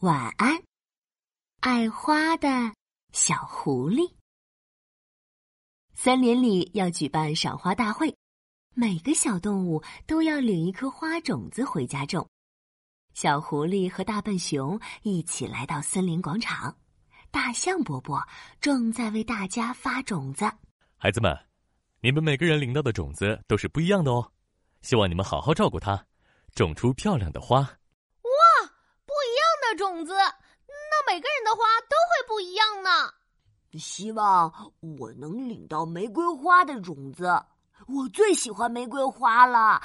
晚安，爱花的小狐狸。森林里要举办赏花大会，每个小动物都要领一颗花种子回家种。小狐狸和大笨熊一起来到森林广场，大象伯伯正在为大家发种子。孩子们，你们每个人领到的种子都是不一样的哦，希望你们好好照顾它，种出漂亮的花。的种子，那每个人的花都会不一样呢。希望我能领到玫瑰花的种子，我最喜欢玫瑰花了。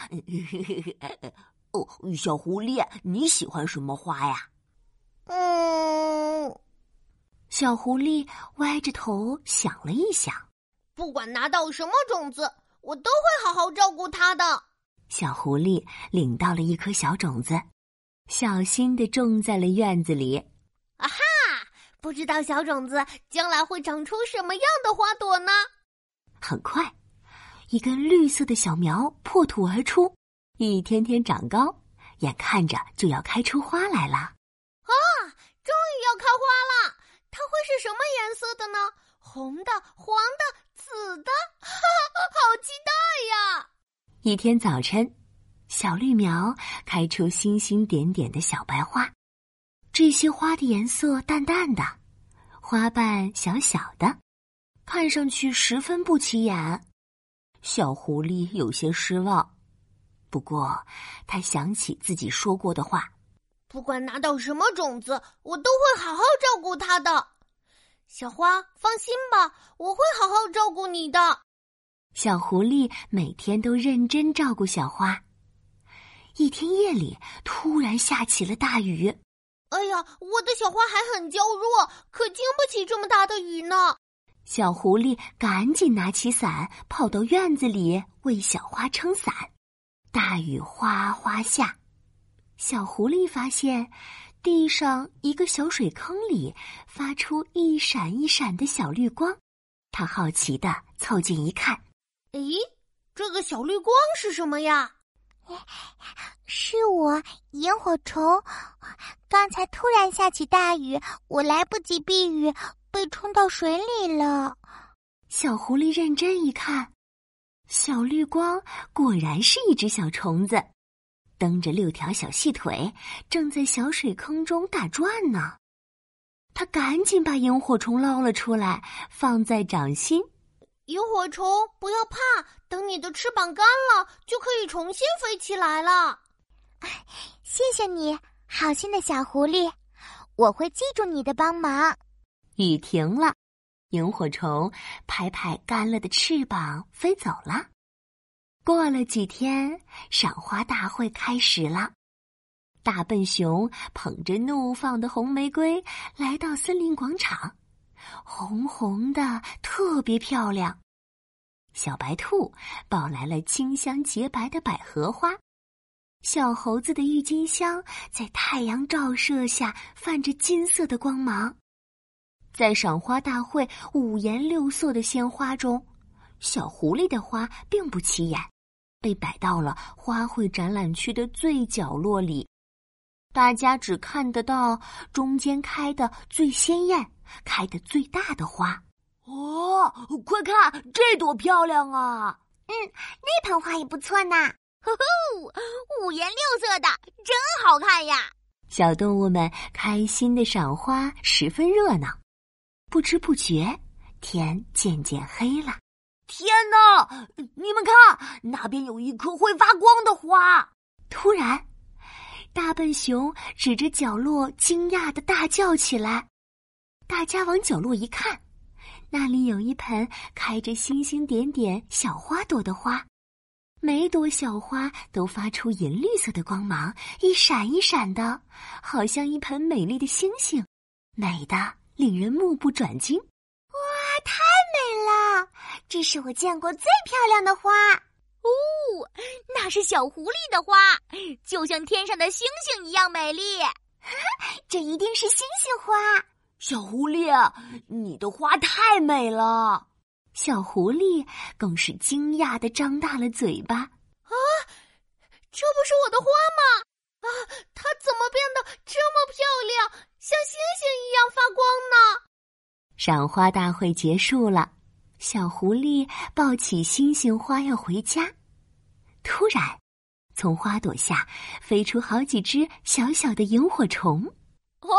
哦，小狐狸，你喜欢什么花呀？嗯，小狐狸歪着头想了一想，不管拿到什么种子，我都会好好照顾它的。小狐狸领到了一颗小种子。小心的种在了院子里。啊哈！不知道小种子将来会长出什么样的花朵呢？很快，一根绿色的小苗破土而出，一天天长高，眼看着就要开出花来了。啊！终于要开花了！它会是什么颜色的呢？红的、黄的、紫的，哈哈，好期待呀！一天早晨。小绿苗开出星星点点的小白花，这些花的颜色淡淡的，花瓣小小的，看上去十分不起眼。小狐狸有些失望，不过他想起自己说过的话：“不管拿到什么种子，我都会好好照顾它的。”小花，放心吧，我会好好照顾你的。小狐狸每天都认真照顾小花。一天夜里，突然下起了大雨。哎呀，我的小花还很娇弱，可经不起这么大的雨呢。小狐狸赶紧拿起伞，跑到院子里为小花撑伞。大雨哗哗下，小狐狸发现地上一个小水坑里发出一闪一闪的小绿光。他好奇的凑近一看，咦，这个小绿光是什么呀？是我萤火虫，刚才突然下起大雨，我来不及避雨，被冲到水里了。小狐狸认真一看，小绿光果然是一只小虫子，蹬着六条小细腿，正在小水坑中打转呢。他赶紧把萤火虫捞了出来，放在掌心。萤火虫，不要怕，等你的翅膀干了，就可以重新飞起来了。谢谢你，好心的小狐狸，我会记住你的帮忙。雨停了，萤火虫拍拍干了的翅膀飞走了。过了几天，赏花大会开始了。大笨熊捧着怒放的红玫瑰来到森林广场。红红的，特别漂亮。小白兔抱来了清香洁白的百合花，小猴子的郁金香在太阳照射下泛着金色的光芒。在赏花大会五颜六色的鲜花中，小狐狸的花并不起眼，被摆到了花卉展览区的最角落里。大家只看得到中间开的最鲜艳。开的最大的花，哦，快看这朵漂亮啊！嗯，那盆花也不错呢。呵呵，五颜六色的，真好看呀！小动物们开心的赏花，十分热闹。不知不觉，天渐渐黑了。天哪！你们看，那边有一颗会发光的花。突然，大笨熊指着角落，惊讶的大叫起来。大家往角落一看，那里有一盆开着星星点点小花朵的花，每朵小花都发出银绿色的光芒，一闪一闪的，好像一盆美丽的星星，美的令人目不转睛。哇，太美了！这是我见过最漂亮的花。哦，那是小狐狸的花，就像天上的星星一样美丽。这一定是星星花。小狐狸你的花太美了。小狐狸更是惊讶的张大了嘴巴啊这不是我的花吗？啊它怎么变得这么漂亮像星星一样发光呢？赏花大会结束了小狐狸抱起星星花要回家。突然从花朵下飞出好几只小小的萤火虫哇，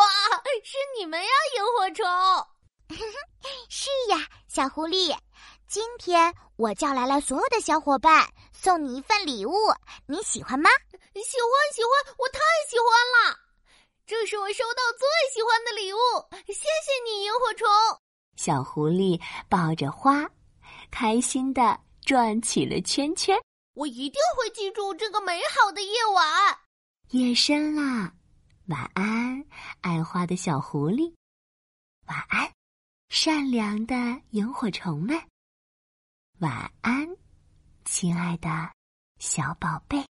是你们呀，萤火虫！是呀，小狐狸。今天我叫来了所有的小伙伴，送你一份礼物，你喜欢吗？喜欢，喜欢，我太喜欢了！这是我收到最喜欢的礼物，谢谢你，萤火虫。小狐狸抱着花，开心的转起了圈圈。我一定会记住这个美好的夜晚。夜深了，晚安，爱花的小狐狸。晚安，善良的萤火虫们。晚安，亲爱的小宝贝。